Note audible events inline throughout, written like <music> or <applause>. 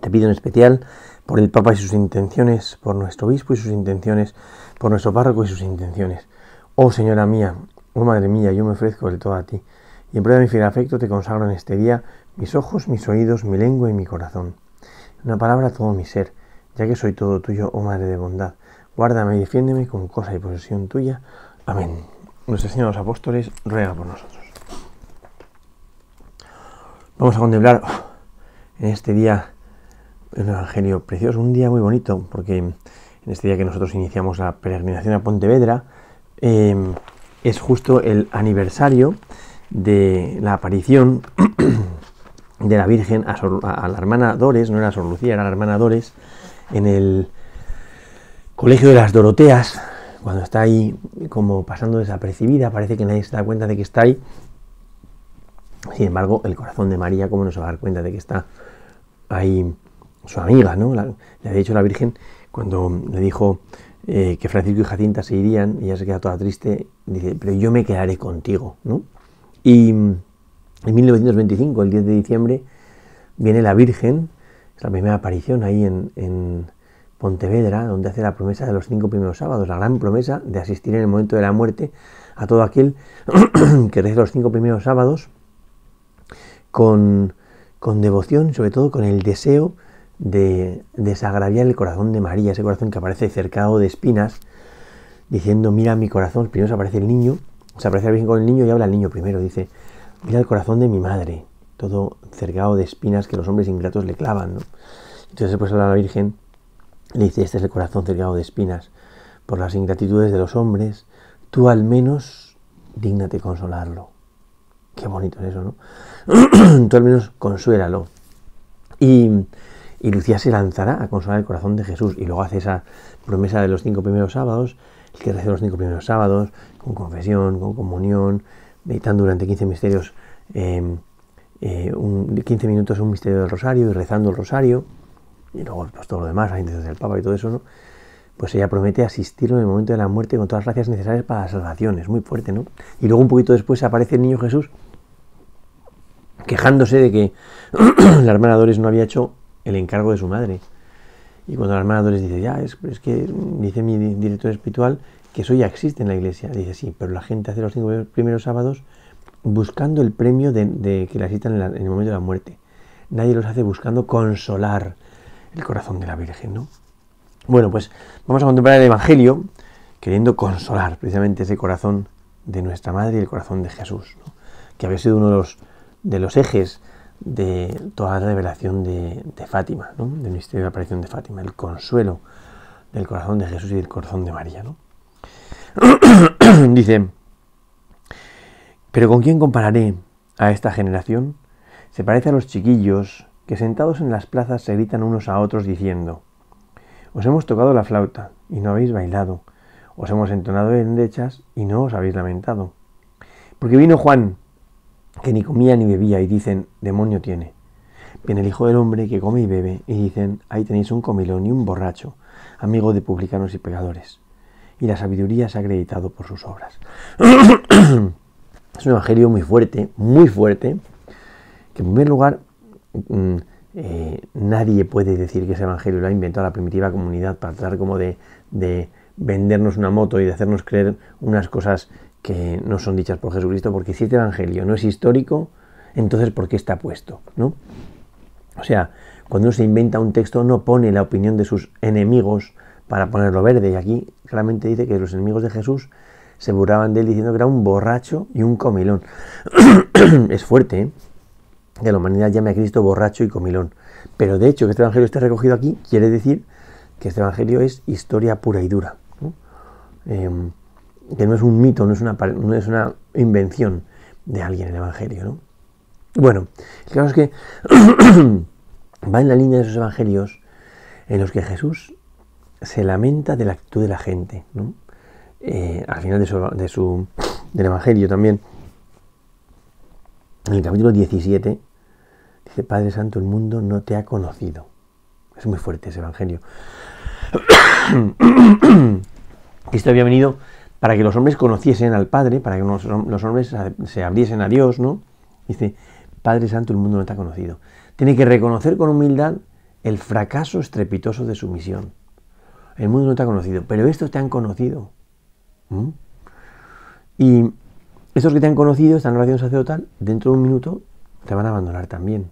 Te pido en especial por el Papa y sus intenciones, por nuestro obispo y sus intenciones, por nuestro párroco y sus intenciones. Oh Señora mía, oh Madre mía, yo me ofrezco del todo a ti, y en prueba de mi fiel afecto te consagro en este día mis ojos, mis oídos, mi lengua y mi corazón. Una palabra todo mi ser, ya que soy todo tuyo, oh Madre de bondad. Guárdame y defiéndeme con cosa y posesión tuya. Amén. Nuestro Señor los Apóstoles ruega por nosotros. Vamos a contemplar en este día un Evangelio precioso, un día muy bonito, porque en este día que nosotros iniciamos la peregrinación a Pontevedra, em, es justo el aniversario de la aparición <clears throat> de la Virgen a, la hermana Dores, no era Sor Lucía, era la hermana Dores, en el colegio de las Doroteas, cuando está ahí como pasando desapercibida, parece que nadie se da cuenta de que está ahí. Sin embargo, el corazón de María, ¿cómo no se va a dar cuenta de que está ahí su amiga, ¿no? le había dicho la Virgen cuando le dijo eh, que Francisco y Jacinta se irían, y ella se queda toda triste, dice, pero yo me quedaré contigo, ¿no? Y en 1925, el 10 de diciembre, viene la Virgen, es la primera aparición ahí en, Pontevedra, donde hace la promesa de los cinco primeros sábados, la gran promesa de asistir en el momento de la muerte a todo aquel <clears throat> que reza los cinco primeros sábados con, con devoción, sobre todo con el deseo de desagraviar el corazón de María, ese corazón que aparece cercado de espinas, diciendo, mira mi corazón, primero se aparece el niño, se aparece la Virgen con el niño y habla el niño primero, dice, mira el corazón de mi madre, todo cercado de espinas que los hombres ingratos le clavan, ¿no? Entonces después habla la Virgen, le dice, este es el corazón cercado de espinas, por las ingratitudes de los hombres, tú al menos dignate consolarlo. Qué bonito es eso, ¿no? <clears throat> tú al menos consuélalo. Y y Lucía se lanzará a consolar el corazón de Jesús y luego hace esa promesa de los cinco primeros sábados, el que reza los cinco primeros sábados, con confesión, con comunión, meditando durante 15 misterios, em, eh, 15 minutos un misterio del rosario y rezando el rosario, y luego pues, todo lo demás, la intenciones del Papa y todo eso, ¿no? Pues ella promete asistirlo en el momento de la muerte con todas las gracias necesarias para la salvación, es muy fuerte, ¿no? Y luego un poquito después aparece el niño Jesús quejándose de que <clears throat> la hermana Dores no había hecho el encargo de su madre. Y cuando la hermana les dice, ya, es, es, que dice mi director espiritual que eso ya existe en la iglesia. Dice, sí, pero la gente hace los cinco primeros sábados buscando el premio de, que la citan en, el momento de la muerte. Nadie los hace buscando consolar el corazón de la Virgen, ¿no? Bueno, pues vamos a contemplar el Evangelio queriendo consolar precisamente ese corazón de nuestra Madre y el corazón de Jesús, que había sido uno de los, de los ejes de toda la revelación de, Fátima, del misterio de la aparición de Fátima, el consuelo del corazón de Jesús y del corazón de María. ¿no? <clears throat> Dice, pero ¿con quién compararé a esta generación? Se parece a los chiquillos que sentados en las plazas se gritan unos a otros diciendo, os hemos tocado la flauta y no habéis bailado, os hemos entonado endechas y no os habéis lamentado. Porque vino Juan, que ni comía ni bebía y dicen, demonio tiene. Viene el Hijo del Hombre que come y bebe y dicen, ahí tenéis un comilón y un borracho, amigo de publicanos y pecadores. Y la sabiduría se ha acreditado por sus obras. <clears throat> es un evangelio muy fuerte, muy fuerte, que en primer lugar mm, eh, nadie puede decir que ese evangelio lo ha inventado la primitiva comunidad para tratar como de, de vendernos una moto y de hacernos creer unas cosas que no son dichas por Jesucristo, porque si este Evangelio no es histórico, entonces ¿por qué está puesto? ¿no? O sea, cuando uno se inventa un texto no pone la opinión de sus enemigos para ponerlo verde, y aquí claramente dice que los enemigos de Jesús se burlaban de él diciendo que era un borracho y un comilón. <clears throat> es fuerte, ¿eh? Que la humanidad llame a Cristo borracho y comilón. Pero de hecho que este Evangelio esté recogido aquí quiere decir que este Evangelio es historia pura y dura. Em, que no es un mito, no es una, no es una invención de alguien el Evangelio. ¿no? Bueno, el que <clears throat> va en la línea de esos Evangelios en los que Jesús se lamenta de la actitud de la gente, ¿no? Eh, al final de su, del Evangelio también, en el capítulo 17, dice, Padre Santo, el mundo no te ha conocido. Es muy fuerte ese Evangelio. <clears throat> Esto había venido para que los hombres conociesen al Padre, para que los, hombres se abriesen a Dios, ¿no? Dice, Padre Santo, el mundo no ha conocido. Tiene que reconocer con humildad el fracaso estrepitoso de su misión. El mundo no ha conocido, pero estos te han conocido. Y estos que te han conocido, esta oración sacerdotal, dentro de un minuto te van a abandonar también.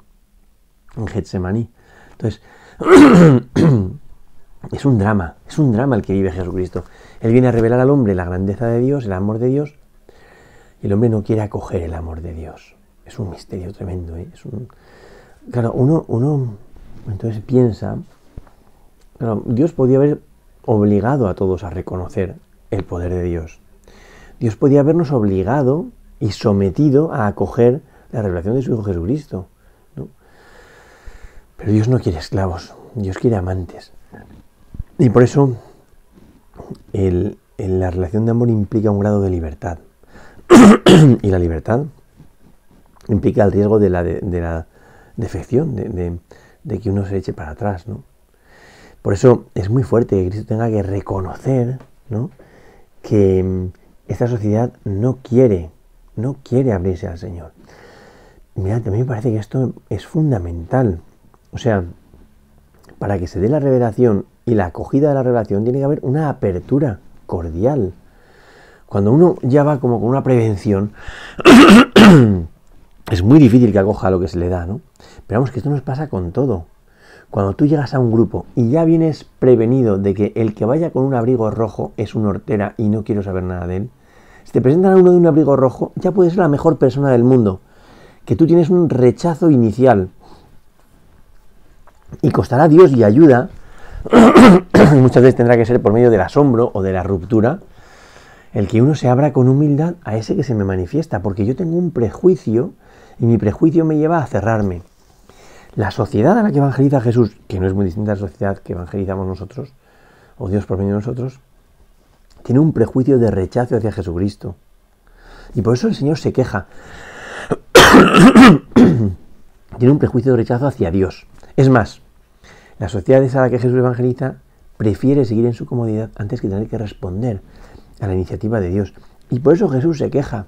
En Getsemaní. Entonces, <clears throat> es un drama, es un drama el que vive Jesucristo. Él viene a revelar al hombre la grandeza de Dios, el amor de Dios, y el hombre no quiere acoger el amor de Dios. Es un misterio tremendo. ¿eh? Es un... Claro, uno, uno entonces piensa, claro, Dios podía haber obligado a todos a reconocer el poder de Dios. Dios podía habernos obligado y sometido a acoger la revelación de su Hijo Jesucristo. Pero Dios no quiere esclavos, Dios quiere amantes. Y por eso la relación de amor implica un grado de libertad. <clears throat> y la libertad implica el riesgo de la, de, la defección, de, de, que uno se eche para atrás. ¿no? Por eso es muy fuerte que Cristo tenga que reconocer ¿no? que mm, esta sociedad no quiere, no quiere abrirse al Señor. Mirad, a mí me parece que esto es fundamental. O sea, para que se dé la revelación y la acogida de la revelación tiene que haber una apertura cordial. Cuando uno ya va como con una prevención, <coughs> es muy difícil que acoja lo que se le da, ¿no? Pero vamos, que esto nos pasa con todo. Cuando tú llegas a un grupo y ya vienes prevenido de que el que vaya con un abrigo rojo es un hortera y no quiero saber nada de él, si te presentan a uno de un abrigo rojo, ya puede ser la mejor persona del mundo. Que tú tienes un rechazo inicial. Y costará Dios y ayuda. <coughs> muchas veces tendrá que ser por medio del asombro o de la ruptura. El que uno se abra con humildad a ese que se me manifiesta. Porque yo tengo un prejuicio y mi prejuicio me lleva a cerrarme. La sociedad a la que evangeliza Jesús, que no es muy distinta a la sociedad que evangelizamos nosotros, o Dios por medio de nosotros, tiene un prejuicio de rechazo hacia Jesucristo. Y por eso el Señor se queja. <coughs> tiene un prejuicio de rechazo hacia Dios. Es más, la sociedad a la que Jesús evangeliza prefiere seguir en su comodidad antes que tener que responder a la iniciativa de Dios. Y por eso Jesús se queja.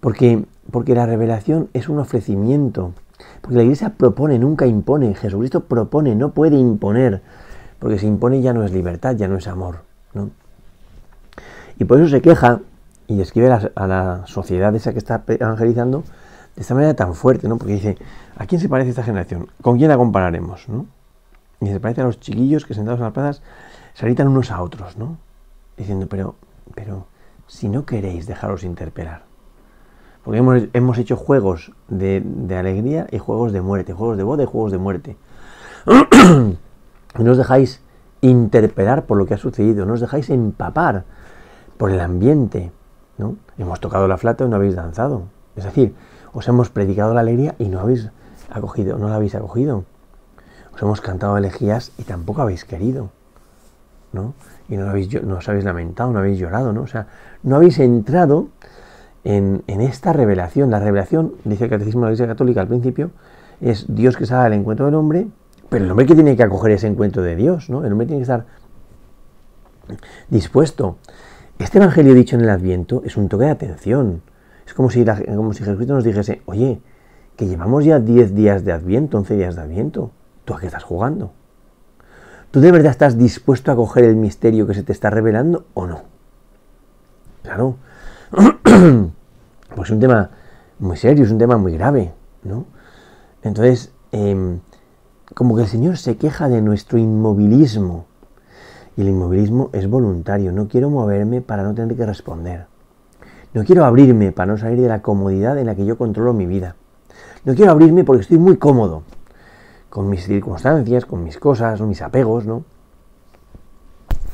Porque, porque la revelación es un ofrecimiento porque la iglesia propone, nunca impone. Jesucristo propone, no puede imponer. Porque si impone ya no es libertad, ya no es amor. Y por eso se queja y describe a la, sociedad esa que está evangelizando de esta manera tan fuerte, ¿no? Porque dice, ¿a quién se parece esta generación? ¿Con quién la compararemos? ¿no? Y se parece a los chiquillos que sentados en las plazas se gritan unos a otros, ¿no? Diciendo, pero, pero, si no queréis dejaros interpelar, porque hemos, hecho juegos de, alegría y juegos de muerte, juegos de boda y juegos de muerte. <clears throat> no os dejáis interpelar por lo que ha sucedido, no os dejáis empapar por el ambiente. ¿no? Hemos tocado la flauta y no habéis danzado. Es decir, os hemos predicado la alegría y no habéis acogido, no la habéis acogido. Os hemos cantado elegías y tampoco habéis querido. ¿no? Y no os habéis lamentado, no habéis llorado, ¿no? O sea, no habéis entrado en, esta revelación. La revelación, dice el Catecismo de la Iglesia Católica al principio, es Dios que sale al encuentro del hombre, pero el hombre que tiene que acoger ese encuentro de Dios, ¿no? El hombre tiene que estar dispuesto. Este evangelio dicho en el Adviento es un toque de atención. Es como si, como si Jesucristo nos dijese, oye, que llevamos ya 10 días de Adviento, 11 días de Adviento. ¿Tú a qué estás jugando? ¿Tú de verdad estás dispuesto a acoger el misterio que se te está revelando o no? Claro, <clears throat> pues es un tema muy serio, es un tema muy grave, ¿no? Entonces, em, como que el Señor se queja de nuestro inmovilismo. Y el inmovilismo es voluntario. No quiero moverme para no tener que responder. No quiero abrirme para no salir de la comodidad en la que yo controlo mi vida. No quiero abrirme porque estoy muy cómodo con mis circunstancias, con mis cosas, mis apegos, ¿no?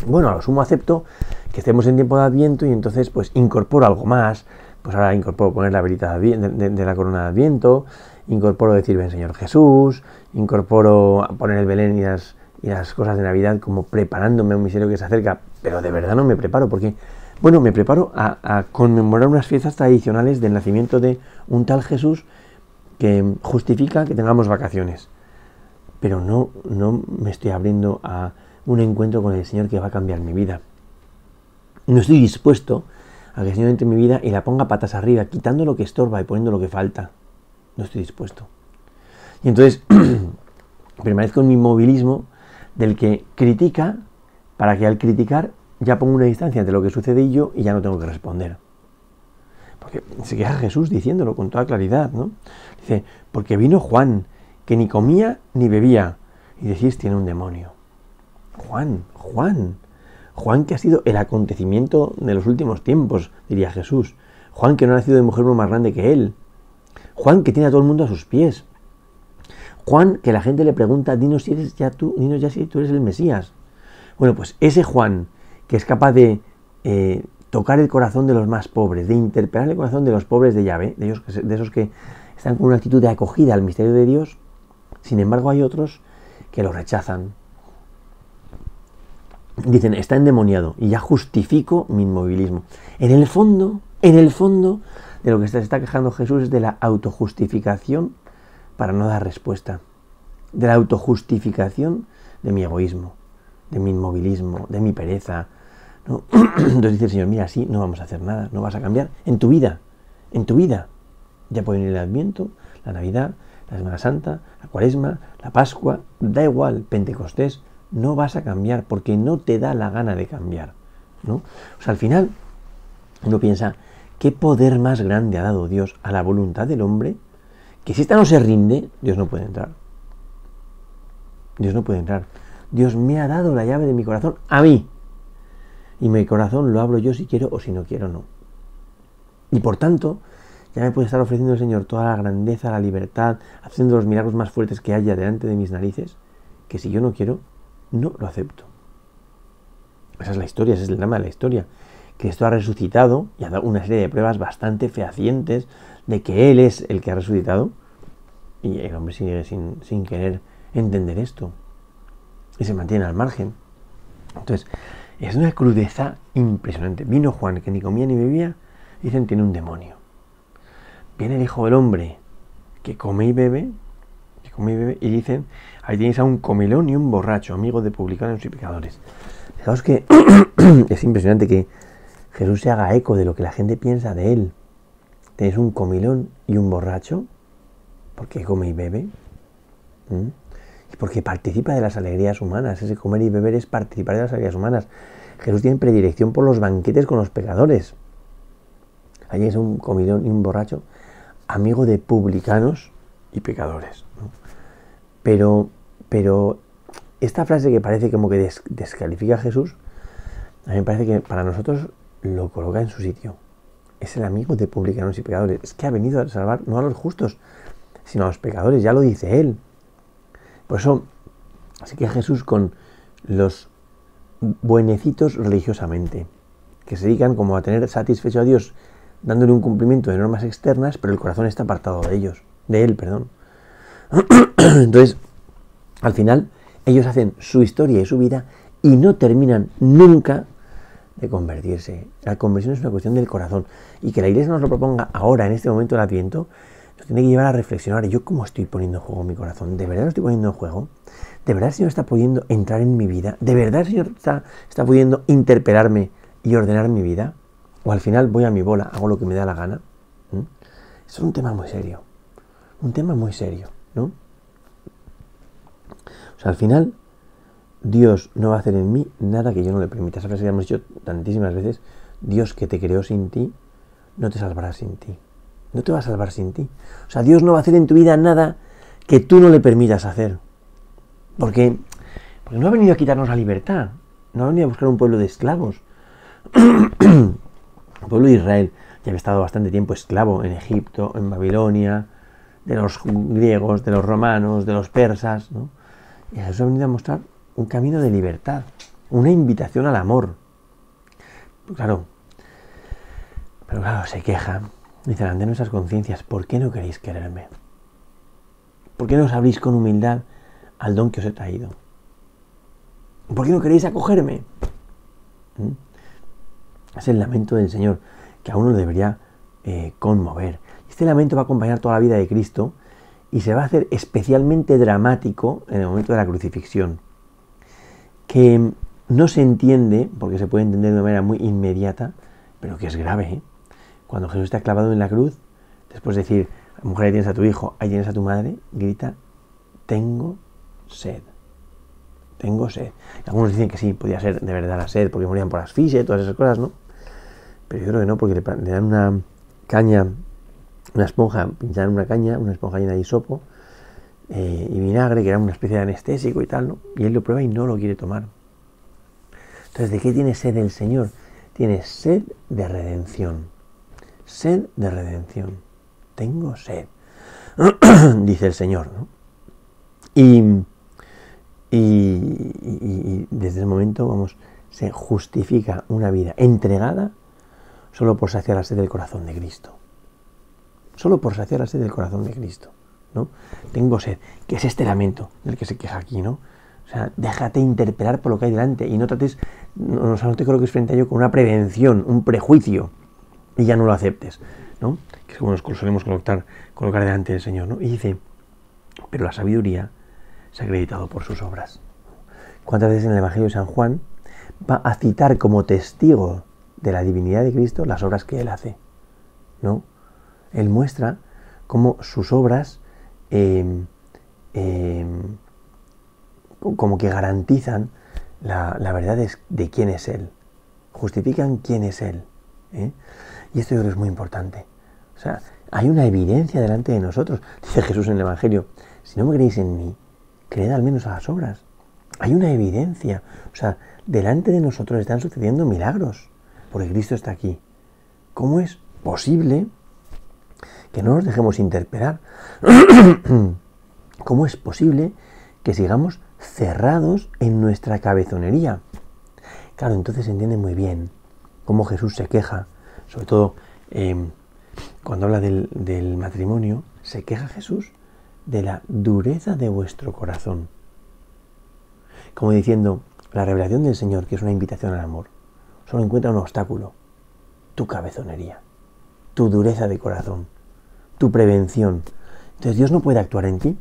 Bueno, a lo sumo acepto que estemos en tiempo de Adviento y entonces pues incorporo algo más. Pues ahora incorporo poner la velita de, la corona de Adviento, incorporo decir ven Señor Jesús, incorporo poner el Belén y las, y las cosas de Navidad como preparándome a un misterio que se acerca, pero de verdad no me preparo porque, bueno, me preparo a, conmemorar unas fiestas tradicionales del nacimiento de un tal Jesús que justifica que tengamos vacaciones. Pero no, no me estoy abriendo a un encuentro con el Señor que va a cambiar mi vida. No estoy dispuesto a que el Señor entre en mi vida y la ponga patas arriba, quitando lo que estorba y poniendo lo que falta. No estoy dispuesto. Y entonces <clears throat> permanezco en mi inmovilismo del que critica para que al criticar ya pongo una distancia entre lo que sucede y yo y ya no tengo que responder. Porque se queja Jesús diciéndolo con toda claridad, ¿no? Dice, porque vino Juan, que ni comía ni bebía, y decís tiene un demonio. Juan, Juan, Juan que ha sido el acontecimiento de los últimos tiempos, diría Jesús. Juan que no ha nacido de mujer más grande que él. Juan que tiene a todo el mundo a sus pies. Juan que la gente le pregunta, dinos si eres ya tú, dinos ya si tú eres el Mesías. Bueno, pues ese Juan que es capaz de eh, tocar el corazón de los más pobres, de interpelar el corazón de los pobres de llave, de, ellos, de esos que están con una actitud de acogida al misterio de Dios, sin embargo hay otros que lo rechazan, dicen, está endemoniado y ya justifico mi inmovilismo. En el fondo, en el fondo de lo que se está quejando Jesús es de la autojustificación para no dar respuesta, de la autojustificación de mi egoísmo, de mi inmovilismo, de mi pereza. <clears throat> Entonces dice el Señor, mira, así no vamos a hacer nada, no vas a cambiar en tu vida, en tu vida. Ya puede venir el Adviento, la Navidad, la Semana Santa, la Cuaresma, la Pascua, da igual, Pentecostés, no vas a cambiar porque no te da la gana de cambiar. ¿no? O sea, al final uno piensa, ¿qué poder más grande ha dado Dios a la voluntad del hombre? Que si esta no se rinde, Dios no puede entrar. Dios no puede entrar. Dios me ha dado la llave de mi corazón a mí. Y mi corazón lo abro yo si quiero o si no quiero, no. Y por tanto, ya me puede estar ofreciendo el Señor toda la grandeza, la libertad, haciendo los milagros más fuertes que haya delante de mis narices, que si yo no quiero, no lo acepto. Esa es la historia, ese es el drama de la historia. Cristo ha resucitado y ha dado una serie de pruebas bastante fehacientes de que Él es el que ha resucitado. Y el hombre sigue sin, querer entender esto. Y se mantiene al margen. Entonces, es una crudeza impresionante. Vino Juan, que ni comía ni bebía, dicen tiene un demonio. Viene el Hijo del Hombre, que come y bebe, que come y bebe, y dicen Ahí tenéis a un comilón y un borracho, amigo de publicanos y pecadores. Fijaos que <clears throat> es impresionante que Jesús se haga eco de lo que la gente piensa de él. Tenéis un comilón y un borracho, porque come y bebe, y porque participa de las alegrías humanas. Ese comer y beber es participar de las alegrías humanas. Jesús tiene predilección por los banquetes con los pecadores. Allí es un comilón y un borracho, amigo de publicanos y pecadores. Pero pero esta frase que parece como que descalifica a Jesús, a mí me parece que para nosotros lo coloca en su sitio. Es el amigo de publicanos y pecadores. Es que ha venido a salvar no a los justos, sino a los pecadores. Ya lo dice él. Por eso, así que Jesús con los buenecitos religiosamente, que se dedican como a tener satisfecho a Dios dándole un cumplimiento de normas externas, pero el corazón está apartado de ellos, de él, perdón. <clears throat> Entonces, al final, ellos hacen su historia y su vida y no terminan nunca de convertirse. La conversión es una cuestión del corazón. Y que la iglesia nos lo proponga ahora, en este momento del Adviento, nos tiene que llevar a reflexionar. ¿Yo cómo estoy poniendo en juego mi corazón? ¿De verdad lo estoy poniendo en juego? ¿De verdad el Señor está pudiendo entrar en mi vida? ¿De verdad el Señor está, está pudiendo interpelarme y ordenar mi vida? ¿O al final voy a mi bola, hago lo que me da la gana? Es un tema muy serio. Un tema muy serio, ¿no? O sea, al final, Dios no va a hacer en mí nada que yo no le permita. Esa frase que hemos dicho tantísimas veces, Dios que te creó sin ti, no te salvará sin ti. No te va a salvar sin ti. O sea, Dios no va a hacer en tu vida nada que tú no le permitas hacer. Porque, porque no ha venido a quitarnos la libertad. No ha venido a buscar un pueblo de esclavos. <clears throat> el pueblo de Israel ya había estado bastante tiempo esclavo en Egipto, en Babilonia, de los griegos, de los romanos, de los persas. ¿no? Y Jesús ha venido a mostrar un camino de libertad, una invitación al amor. claro, pero claro, se queja, dice, ante nuestras conciencias, ¿por qué no queréis quererme? ¿Por qué no os abrís con humildad al don que os he traído? ¿Por qué no queréis acogerme? ¿Mm? Es el lamento del Señor que a uno debería eh, conmover. Este lamento va a acompañar toda la vida de Cristo y se va a hacer especialmente dramático en el momento de la crucifixión, que no se entiende, porque se puede entender de una manera muy inmediata, pero que es grave. ¿eh? Cuando Jesús está clavado en la cruz, después de decir, mujer, ahí tienes a tu hijo, ahí tienes a tu madre, grita, tengo sed. Tengo sed. Algunos dicen que sí, podía ser de verdad la sed, porque morían por asfixia y todas esas cosas, ¿no? Pero yo creo que no, porque le, dan una caña, una esponja, pinchan una caña, una esponja llena de hisopo eh, y vinagre, que era una especie de anestésico y tal, ¿no? Y él lo prueba y no lo quiere tomar. Entonces, ¿de qué tiene sed el Señor? Tiene sed de redención. Sed de redención. Tengo sed, <clears throat> dice el Señor, ¿no? Y, y, desde ese momento, vamos, se justifica una vida entregada solo por saciar la sed del corazón de Cristo. Solo por saciar la sed del corazón de Cristo. ¿no? Tengo sed, que es este lamento del que se queja aquí, ¿no? O sea, déjate interpelar por lo que hay delante y no trates, no, no te coloques frente a ello con una prevención, un prejuicio y ya no lo aceptes, ¿no? Que es como nos solemos colocar, colocar delante del Señor, ¿no? Y dice, pero la sabiduría se ha acreditado por sus obras. ¿Cuántas veces en el Evangelio de San Juan va a citar como testigo de la divinidad de Cristo las obras que él hace? ¿No? Él muestra cómo sus obras em, em, como que garantizan la, verdad de, quién es Él, justifican quién es Él. ¿eh? Y esto yo creo que es muy importante. O sea, hay una evidencia delante de nosotros. <laughs> Dice Jesús en el Evangelio, si no me creéis en mí, creed al menos a las obras. Hay una evidencia. O sea, delante de nosotros están sucediendo milagros, porque Cristo está aquí. ¿Cómo es posible que no nos dejemos interpelar? <clears throat> ¿Cómo es posible que sigamos cerrados en nuestra cabezonería? Claro, entonces se entiende muy bien cómo Jesús se queja, sobre todo em, cuando habla del, del matrimonio, se queja Jesús de la dureza de vuestro corazón. Como diciendo, la revelación del Señor, que es una invitación al amor, solo encuentra un obstáculo, tu cabezonería, tu dureza de corazón, tu prevención. Entonces Dios no puede actuar en ti.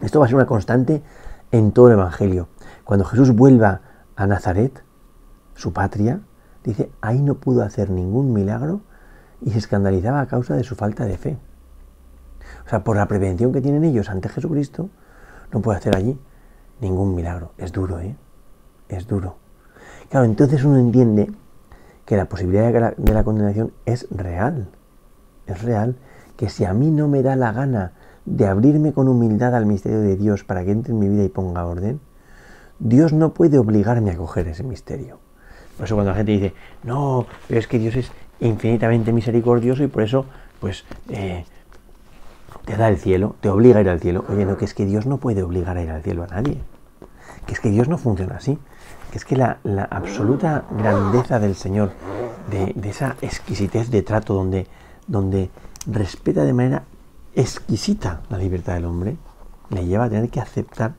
Esto va a ser una constante en todo el Evangelio. Cuando Jesús vuelva a Nazaret, su patria, dice, ahí no pudo hacer ningún milagro y se escandalizaba a causa de su falta de fe. O sea, por la prevención que tienen ellos ante Jesucristo, no puede hacer allí ningún milagro. Es duro, ¿eh? Es duro. Claro, entonces uno entiende que la posibilidad de la, de la condenación es real. Es real que si a mí no me da la gana de abrirme con humildad al misterio de Dios para que entre en mi vida y ponga orden, Dios no puede obligarme a coger ese misterio. Por eso cuando la gente dice, no, pero es que Dios es infinitamente misericordioso y por eso, pues, eh, te da el cielo, te obliga a ir al cielo. Oye, no, que es que Dios no puede obligar a ir al cielo a nadie. Que es que Dios no funciona así. Que es que la, absoluta grandeza del Señor, de, esa exquisitez de trato donde, donde respeta de manera exquisita la libertad del hombre, le lleva a tener que aceptar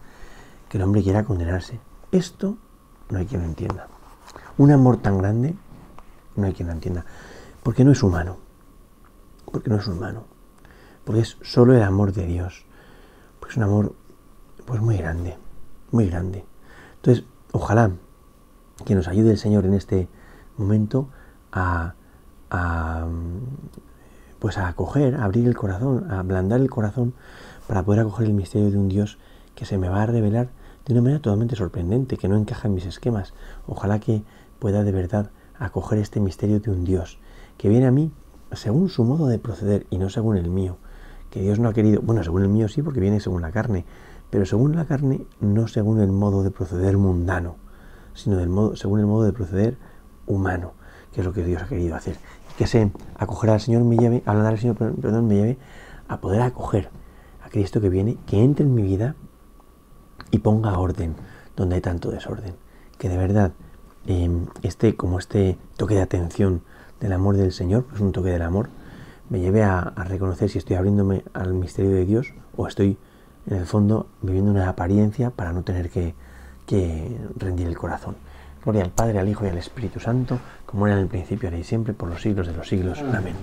que el hombre quiera condenarse. Esto no hay quien lo entienda. Un amor tan grande, no hay quien lo entienda. Porque no es humano. Porque no es humano. Porque es solo el amor de Dios. Pues un amor pues muy grande. Muy grande. Entonces, ojalá que nos ayude el Señor en este momento a, pues a acoger, a abrir el corazón, a ablandar el corazón para poder acoger el misterio de un Dios que se me va a revelar de una manera totalmente sorprendente, que no encaja en mis esquemas. Ojalá que pueda de verdad acoger este misterio de un Dios que viene a mí según su modo de proceder y no según el mío. Que Dios no ha querido, bueno, según el mío sí, porque viene según la carne, pero según la carne no según el modo de proceder mundano, sino del modo, según el modo de proceder humano, que es lo que Dios ha querido hacer. que sé, acoger al Señor me lleve, hablar al Señor, perdón, me lleve a poder acoger a Cristo que viene, que entre en mi vida y ponga orden donde hay tanto desorden. Que de verdad Em, este, como este toque de atención del amor del Señor, pues un toque del amor, me lleve a, reconocer si estoy abriéndome al misterio de Dios o estoy en el fondo viviendo una apariencia para no tener que que rendir el corazón. Gloria al Padre, al Hijo y al Espíritu Santo, como era en el principio, ahora y siempre, por los siglos de los siglos. Amén.